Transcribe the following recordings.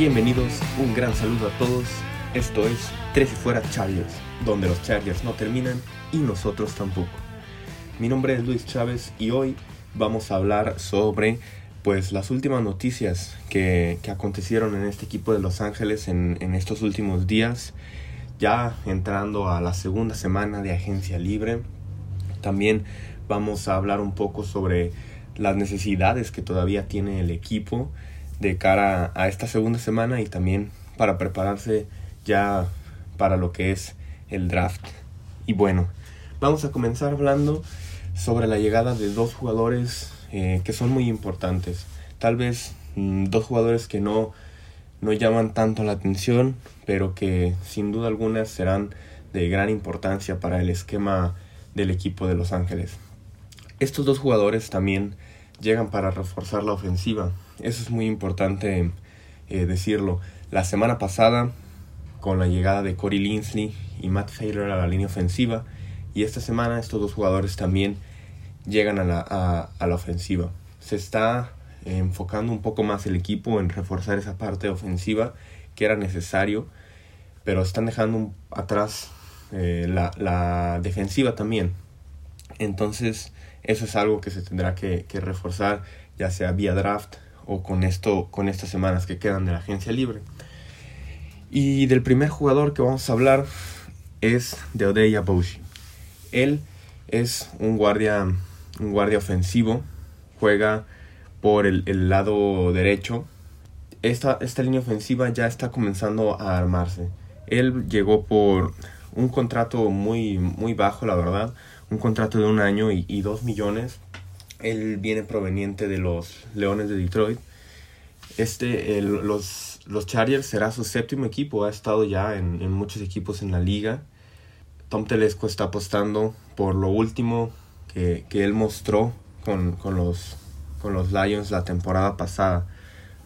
Bienvenidos, un gran saludo a todos. Esto es Tres y Fuera Chargers, donde los Chargers no terminan y nosotros tampoco. Mi nombre es Luis Chávez y hoy vamos a hablar sobre pues las últimas noticias que, acontecieron en este equipo de Los Ángeles en, en estos últimos días, ya entrando a la segunda semana de agencia libre. También vamos a hablar un poco sobre las necesidades que todavía tiene el equipo de cara a esta segunda semana y también para prepararse ya para lo que es el draft. Y bueno, vamos a comenzar hablando sobre la llegada de dos jugadores eh, que son muy importantes. Tal vez mm, dos jugadores que no, no llaman tanto la atención, pero que sin duda alguna serán de gran importancia para el esquema del equipo de Los Ángeles. Estos dos jugadores también llegan para reforzar la ofensiva. Eso es muy importante eh, decirlo. La semana pasada, con la llegada de Corey Linsley y Matt Taylor a la línea ofensiva, y esta semana estos dos jugadores también llegan a la, a, la ofensiva. Se está enfocando un poco más el equipo en reforzar esa parte ofensiva que era necesario, pero están dejando atrás eh, la, la defensiva también. Entonces, eso es algo que se tendrá que, reforzar, ya sea vía draft o con, esto, con estas semanas que quedan de la agencia libre. Y del primer jugador que vamos a hablar es de Odeya Boshi. Él es un guardia, un guardia ofensivo, juega por el, lado derecho. Esta, esta línea ofensiva ya está comenzando a armarse. Él llegó por un contrato muy, muy bajo, la verdad, un contrato de un año y, dos millones. Él viene proveniente de los Leones de Detroit. Este, los, los Chargers será su séptimo equipo, ha estado ya en, muchos equipos en la liga. Tom Telesco está apostando por lo último que, él mostró con, los, con los Lions la temporada pasada.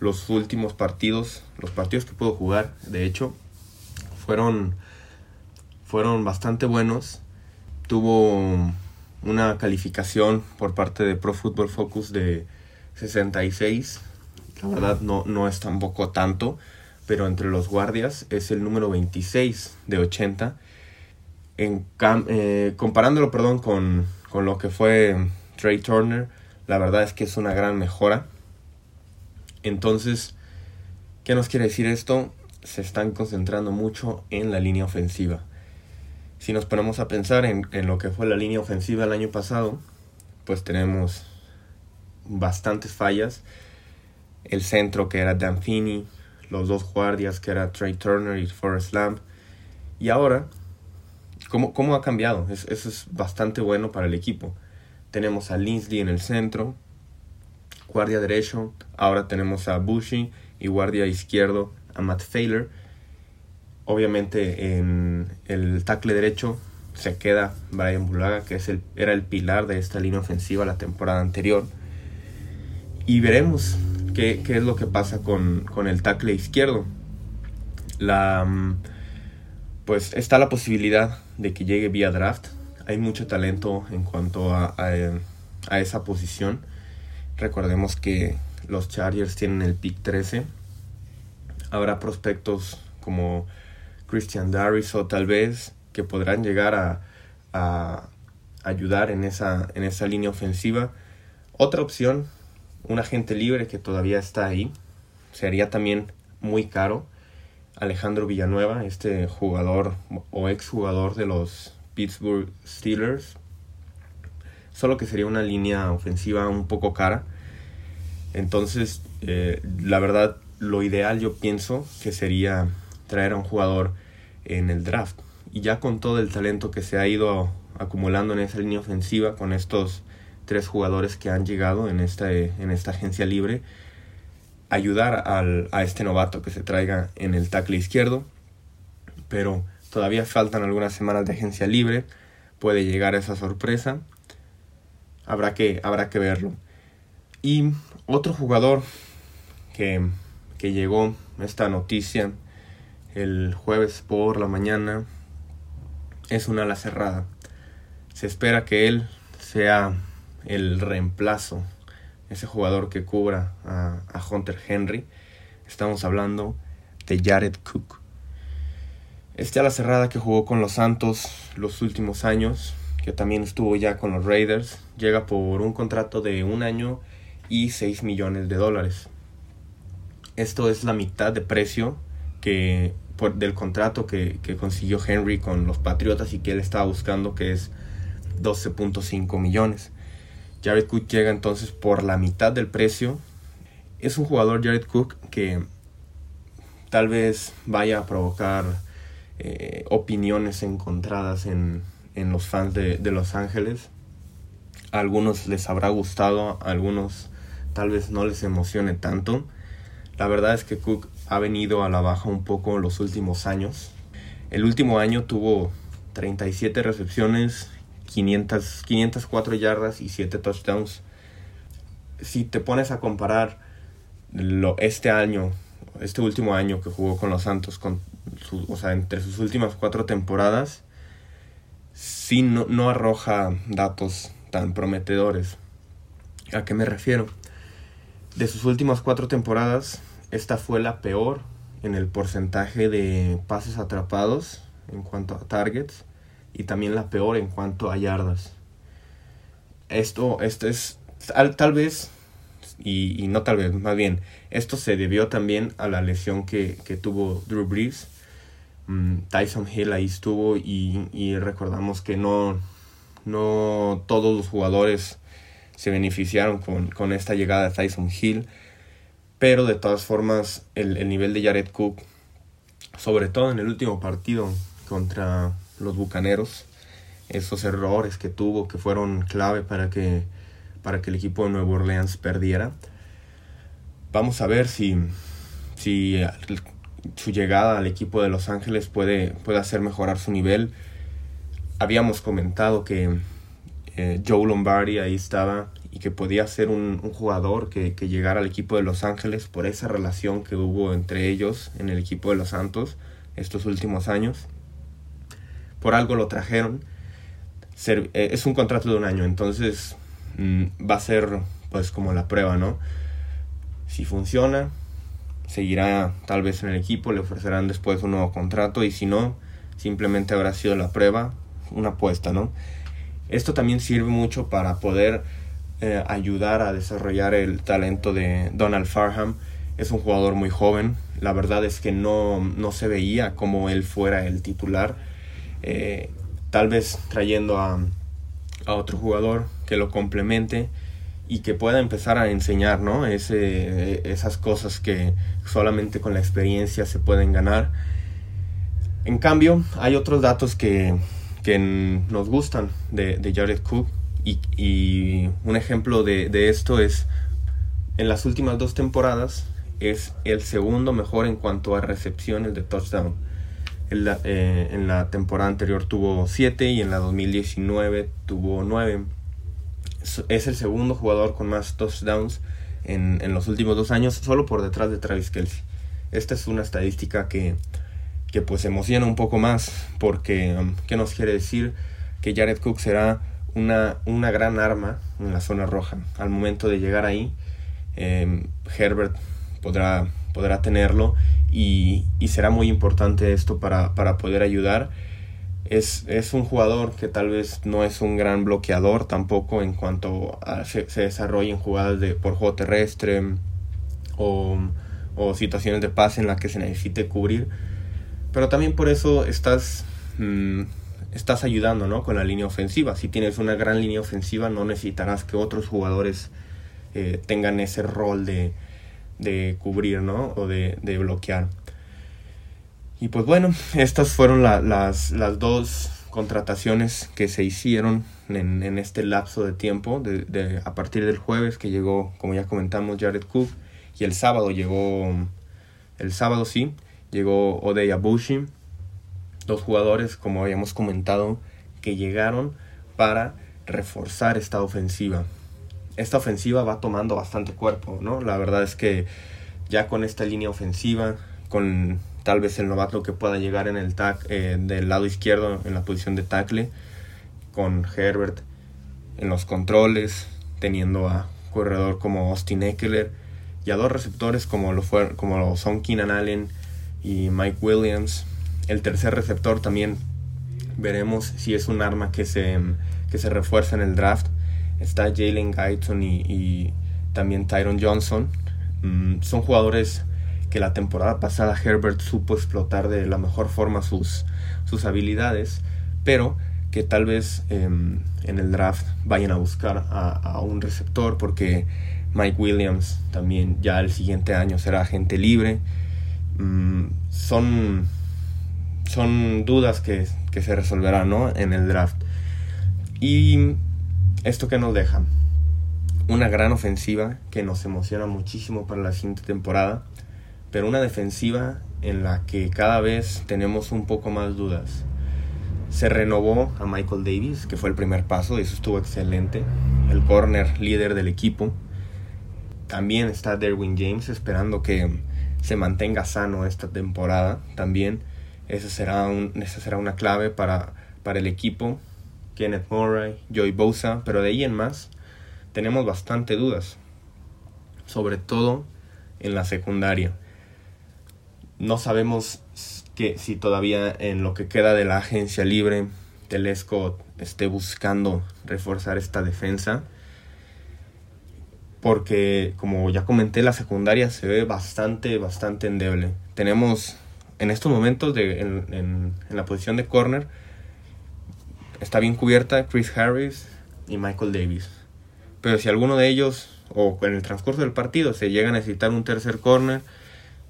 Los últimos partidos, los partidos que pudo jugar, de hecho, fueron, fueron bastante buenos tuvo una calificación por parte de Pro Football Focus de 66. La verdad no, no es tampoco tanto, pero entre los guardias es el número 26 de 80. En eh, comparándolo perdón, con, con lo que fue Trey Turner, la verdad es que es una gran mejora. Entonces, ¿qué nos quiere decir esto? Se están concentrando mucho en la línea ofensiva. Si nos ponemos a pensar en, lo que fue la línea ofensiva el año pasado, pues tenemos bastantes fallas. El centro que era Dan Finney, los dos guardias que era Trey Turner y Forrest Lamb. Y ahora, ¿cómo, cómo ha cambiado? eso es bastante bueno para el equipo. Tenemos a Linsley en el centro, guardia derecho, ahora tenemos a Bushy y guardia izquierdo a Matt Failer Obviamente en el tackle derecho se queda Brian Bulaga, que es el, era el pilar de esta línea ofensiva la temporada anterior. Y veremos qué, es lo que pasa con, el tackle izquierdo. La, pues está la posibilidad de que llegue vía draft. Hay mucho talento en cuanto a, a esa posición. Recordemos que los Chargers tienen el pick 13. Habrá prospectos como Christian Darris o tal vez que podrán llegar a, ayudar en esa, en esa línea ofensiva. Otra opción, un agente libre que todavía está ahí, sería también muy caro. Alejandro Villanueva, este jugador o exjugador de los Pittsburgh Steelers. Solo que sería una línea ofensiva un poco cara. Entonces, eh, la verdad, lo ideal yo pienso que sería traer a un jugador en el draft. Y ya con todo el talento que se ha ido acumulando en esa línea ofensiva, con estos tres jugadores que han llegado en esta, en esta agencia libre, ayudar al, a este novato que se traiga en el tackle izquierdo. Pero todavía faltan algunas semanas de agencia libre. Puede llegar esa sorpresa. Habrá que, habrá que verlo. Y otro jugador que, que llegó esta noticia el jueves por la mañana es una ala cerrada. Se espera que él sea el reemplazo, ese jugador que cubra a, Hunter Henry. Estamos hablando de Jared Cook. Este a la cerrada que jugó con los Santos los últimos años, que también estuvo ya con los Raiders, llega por un contrato de un año y 6 millones de dólares. Esto es la mitad de precio que por, del contrato que, que consiguió Henry con los Patriotas y que él estaba buscando, que es 12.5 millones. Jared Cook llega entonces por la mitad del precio. Es un jugador, Jared Cook, que tal vez vaya a provocar eh, opiniones encontradas en, en los fans de, de, Los Ángeles. Algunos les habrá gustado, algunos tal vez no les emocione tanto. La verdad es que Cook ha venido a la baja un poco en los últimos años. El último año tuvo 37 recepciones 500, 504 yardas y 7 touchdowns. Si te pones a comparar lo, este año, este último año que jugó con los Santos, con o sea, entre sus últimas cuatro temporadas, sí no, no arroja datos tan prometedores. ¿A qué me refiero? De sus últimas cuatro temporadas, esta fue la peor en el porcentaje de pases atrapados en cuanto a targets y también la peor en cuanto a yardas. Esto, es tal, tal vez, y, y, no tal vez, más bien, esto se debió también a la lesión que, que tuvo Drew Brees. Mm, Tyson Hill ahí estuvo y, y, recordamos que no, no todos los jugadores se beneficiaron con, con esta llegada de Tyson Hill. Pero de todas formas, el, el nivel de Jared Cook, sobre todo en el último partido contra los Bucaneros, esos errores que tuvo que fueron clave para que, para que el equipo de Nueva Orleans perdiera. Vamos a ver si, si su llegada al equipo de Los Ángeles puede, puede hacer mejorar su nivel. Habíamos comentado que eh, Joe Lombardi ahí estaba y que podía ser un, un jugador que, que, llegara al equipo de Los Ángeles por esa relación que hubo entre ellos en el equipo de los Santos estos últimos años por algo lo trajeron. Ser, eh, es un contrato de un año, entonces mm, va a ser pues como la prueba, ¿no? Si funciona, seguirá tal vez en el equipo, le ofrecerán después un nuevo contrato y si no, simplemente habrá sido la prueba, una apuesta, ¿no? Esto también sirve mucho para poder eh, ayudar a desarrollar el talento de Donald Farham. Es un jugador muy joven, la verdad es que no, no se veía como él fuera el titular eh, tal vez trayendo a, a, otro jugador que lo complemente y que pueda empezar a enseñar ¿no? Ese, esas cosas que solamente con la experiencia se pueden ganar. En cambio, hay otros datos que, que nos gustan de, de Jared Cook y, y un ejemplo de, de esto es en las últimas dos temporadas es el segundo mejor en cuanto a recepciones de touchdown en la, eh, en la temporada anterior tuvo 7 y en la 2019 tuvo 9. Es el segundo jugador con más touchdowns en, en los últimos dos años, solo por detrás de Travis Kelsey. Esta es una estadística que, que pues emociona un poco más porque, um, ¿qué nos quiere decir? Que Jared Cook será una, una gran arma en la zona roja. Al momento de llegar ahí, eh, Herbert podrá, podrá tenerlo y, y será muy importante esto para, para poder ayudar. Es, es, un jugador que tal vez no es un gran bloqueador tampoco en cuanto se, se desarrollen jugadas de, por juego terrestre o, o, situaciones de pase en las que se necesite cubrir. Pero también por eso estás, mmm, estás ayudando ¿no? con la línea ofensiva. Si tienes una gran línea ofensiva no necesitarás que otros jugadores eh, tengan ese rol de, de cubrir, ¿no? O de, de bloquear. Y pues bueno, estas fueron la, las, las dos contrataciones que se hicieron en, este lapso de tiempo, a partir del jueves que llegó, como ya comentamos, Jared Cook, y el sábado llegó, el sábado sí, llegó Odey Abushi, dos jugadores, como habíamos comentado, que llegaron para reforzar esta ofensiva esta ofensiva va tomando bastante cuerpo, ¿no? La verdad es que ya con esta línea ofensiva, con tal vez el novato que pueda llegar en el tac, eh, del lado izquierdo en la posición de tackle, con Herbert en los controles, teniendo a corredor como Austin Eckler y a dos receptores como lo, fue, como lo son Keenan Allen y Mike Williams. El tercer receptor también veremos si es un arma que se, que se refuerza en el draft. Está Jalen Guyton y, también Tyron Johnson. Mm, son jugadores que la temporada pasada Herbert supo explotar de la mejor forma sus, sus habilidades, pero que tal vez em, en el draft vayan a buscar a, un receptor porque Mike Williams también ya el siguiente año será agente libre. Mm, son, son dudas que, que se resolverán en el draft. Y esto que nos deja una gran ofensiva que nos emociona muchísimo para la siguiente temporada, pero una defensiva en la que cada vez tenemos un poco más dudas. Se renovó a Michael Davis, que fue el primer paso, y eso estuvo excelente. El corner líder del equipo. También está Derwin James esperando que se mantenga sano esta temporada. También esa será, un, esa será una clave para, para el equipo. Kenneth Murray, Joey Bosa, pero de ahí en más tenemos bastante dudas. Sobre todo en la secundaria. No sabemos que si todavía en lo que queda de la agencia libre Telesco esté buscando reforzar esta defensa. Porque, como ya comenté, la secundaria se ve bastante, bastante endeble. Tenemos en estos momentos de, en, en, la posición de corner, está bien cubierta Chris Harris y Michael Davis. Pero si alguno de ellos, o en el transcurso del partido, se llega a necesitar un tercer corner,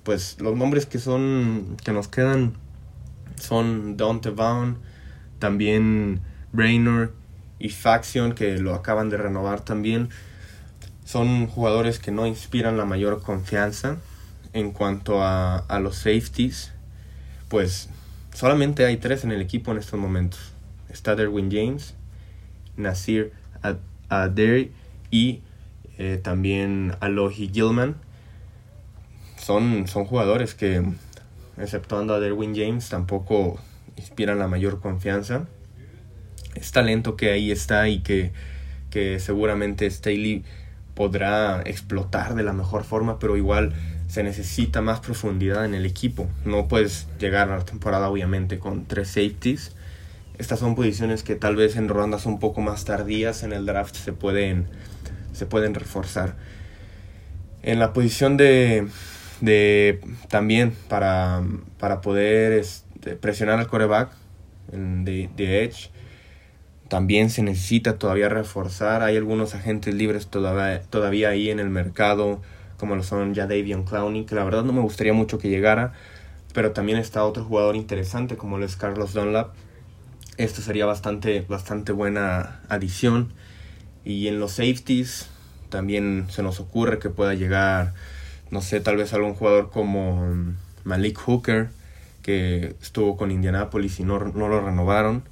pues los nombres que son que nos quedan son Dante Vaughn, también Brainerd y Faction que lo acaban de renovar también. Son jugadores que no inspiran la mayor confianza en cuanto a, a los safeties. Pues solamente hay tres en el equipo en estos momentos. Está Derwin James, Nasir Aderi y eh, también Alohi Gilman son, son jugadores que, exceptuando a Derwin James, tampoco inspiran la mayor confianza. Es talento que ahí está y que, que seguramente Staley podrá explotar de la mejor forma, pero igual se necesita más profundidad en el equipo. No puedes llegar a la temporada obviamente con tres safeties. Estas son posiciones que tal vez en rondas un poco más tardías en el draft se pueden, se pueden reforzar. En la posición de, de también para, para poder este, presionar al coreback de, de, Edge. También se necesita todavía reforzar. Hay algunos agentes libres todavía, todavía ahí en el mercado, como lo son ya Davion Clowney, que la verdad no me gustaría mucho que llegara. Pero también está otro jugador interesante como lo es Carlos Dunlap. Esto sería bastante, bastante buena adición. Y en los safeties también se nos ocurre que pueda llegar no sé, tal vez algún jugador como mm, Malik Hooker, que estuvo con Indianapolis y no, no lo renovaron.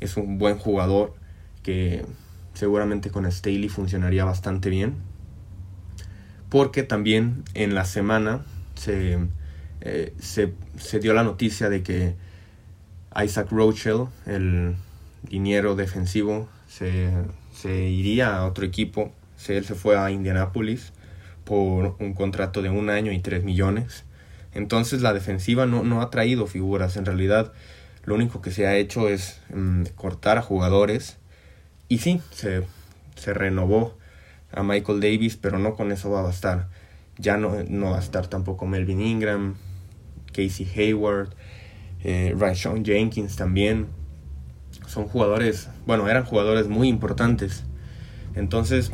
Es un buen jugador que seguramente con Staley funcionaría bastante bien. Porque también en la semana se, eh, se, se, dio la noticia de que Isaac Rochelle, el liniero defensivo, se, se iría a otro equipo. él se fue a Indianapolis por un contrato de un año y tres millones. Entonces la defensiva no, no ha traído figuras. En realidad lo único que se ha hecho es mm, cortar a jugadores. Y sí, se, se, renovó a Michael Davis, pero no con eso va a bastar. Ya no, no va a estar tampoco Melvin Ingram, Casey Hayward, eh, Ryan Jenkins también. Son jugadores, bueno, eran jugadores muy importantes. Entonces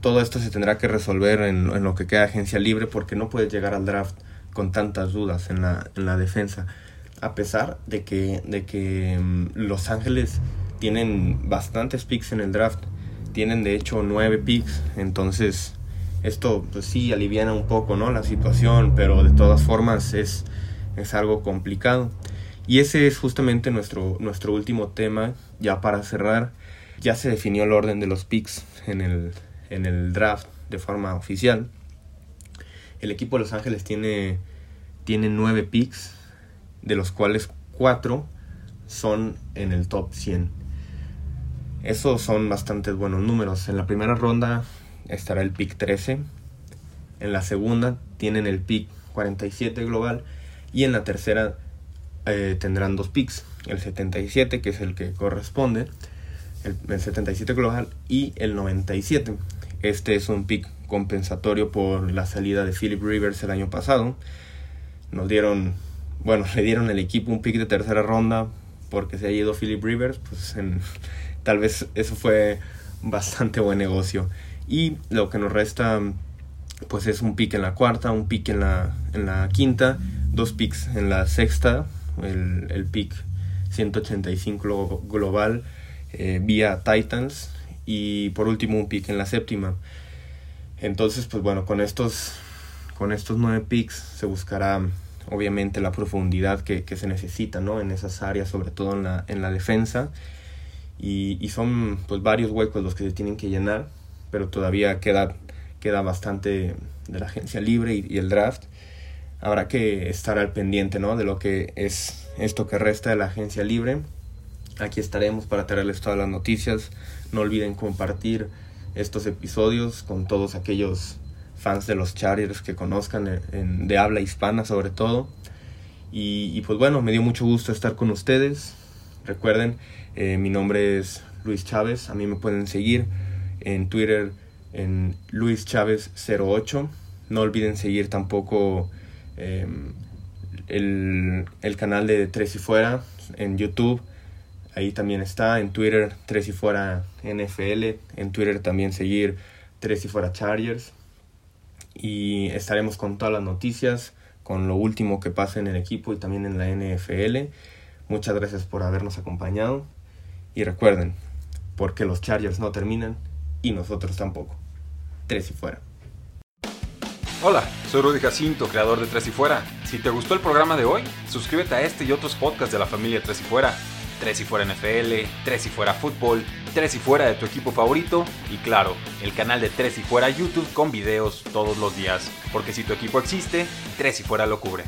todo esto se tendrá que resolver en, lo que queda agencia libre porque no puedes llegar al draft con tantas dudas en la, en la defensa. A pesar de que, de que mm, Los Ángeles tienen bastantes picks en el draft. Tienen de hecho nueve picks. Entonces esto pues sí aliviana un poco ¿no? la situación. Pero de todas formas es, es algo complicado. Y ese es justamente nuestro, nuestro último tema. Ya para cerrar. Ya se definió el orden de los picks en el, en el draft de forma oficial. El equipo de Los Ángeles tiene, tiene 9 picks, de los cuales 4 son en el top 100. Esos son bastante buenos números. En la primera ronda estará el pick 13. En la segunda tienen el pick 47 global. Y en la tercera eh, tendrán dos picks, el 77 que es el que corresponde, el, el 77 global y el 97. Este es un pick compensatorio por la salida de Philip Rivers el año pasado. Nos dieron, bueno, le dieron al equipo un pick de tercera ronda porque se ha ido Philip Rivers, pues en, tal vez eso fue bastante buen negocio. Y lo que nos resta pues es un pick en la cuarta, un pick en la, en la quinta, dos picks en la sexta, el, el pick 185 global eh, vía Titans y por último un pick en la séptima. Entonces, pues bueno, con estos, con estos nueve picks se buscará obviamente la profundidad que, que, se necesita ¿no? en esas áreas, sobre todo en la, en la defensa. Y, son pues varios huecos los que se tienen que llenar, pero todavía queda, queda bastante de la agencia libre y, y el draft. Habrá que estar al pendiente ¿no? de lo que es esto que resta de la agencia libre. Aquí estaremos para traerles todas las noticias. No olviden compartir estos episodios con todos aquellos fans de los Chargers que conozcan en, de habla hispana sobre todo. Y, y, pues bueno, me dio mucho gusto estar con ustedes. Recuerden, eh, mi nombre es Luis Chávez. A mí me pueden seguir en Twitter en Luis Chávez 08. No olviden seguir tampoco eh, el, el canal de Tres y Fuera en YouTube Ahí también está en Twitter Tres y Fuera NFL, en Twitter también seguir Tres y Fuera Chargers. Y estaremos con todas las noticias, con lo último que pasa en el equipo y también en la NFL. Muchas gracias por habernos acompañado. Y recuerden, porque los Chargers no terminan y nosotros tampoco. Tres y Fuera. Hola, soy Rudy Jacinto, creador de Tres y Fuera. Si te gustó el programa de hoy, suscríbete a este y otros podcasts de la familia Tres y Fuera 3 y fuera NFL, 3 y fuera fútbol, 3 y fuera de tu equipo favorito y claro, el canal de 3 y fuera YouTube con videos todos los días, porque si tu equipo existe, 3 y fuera lo cubre.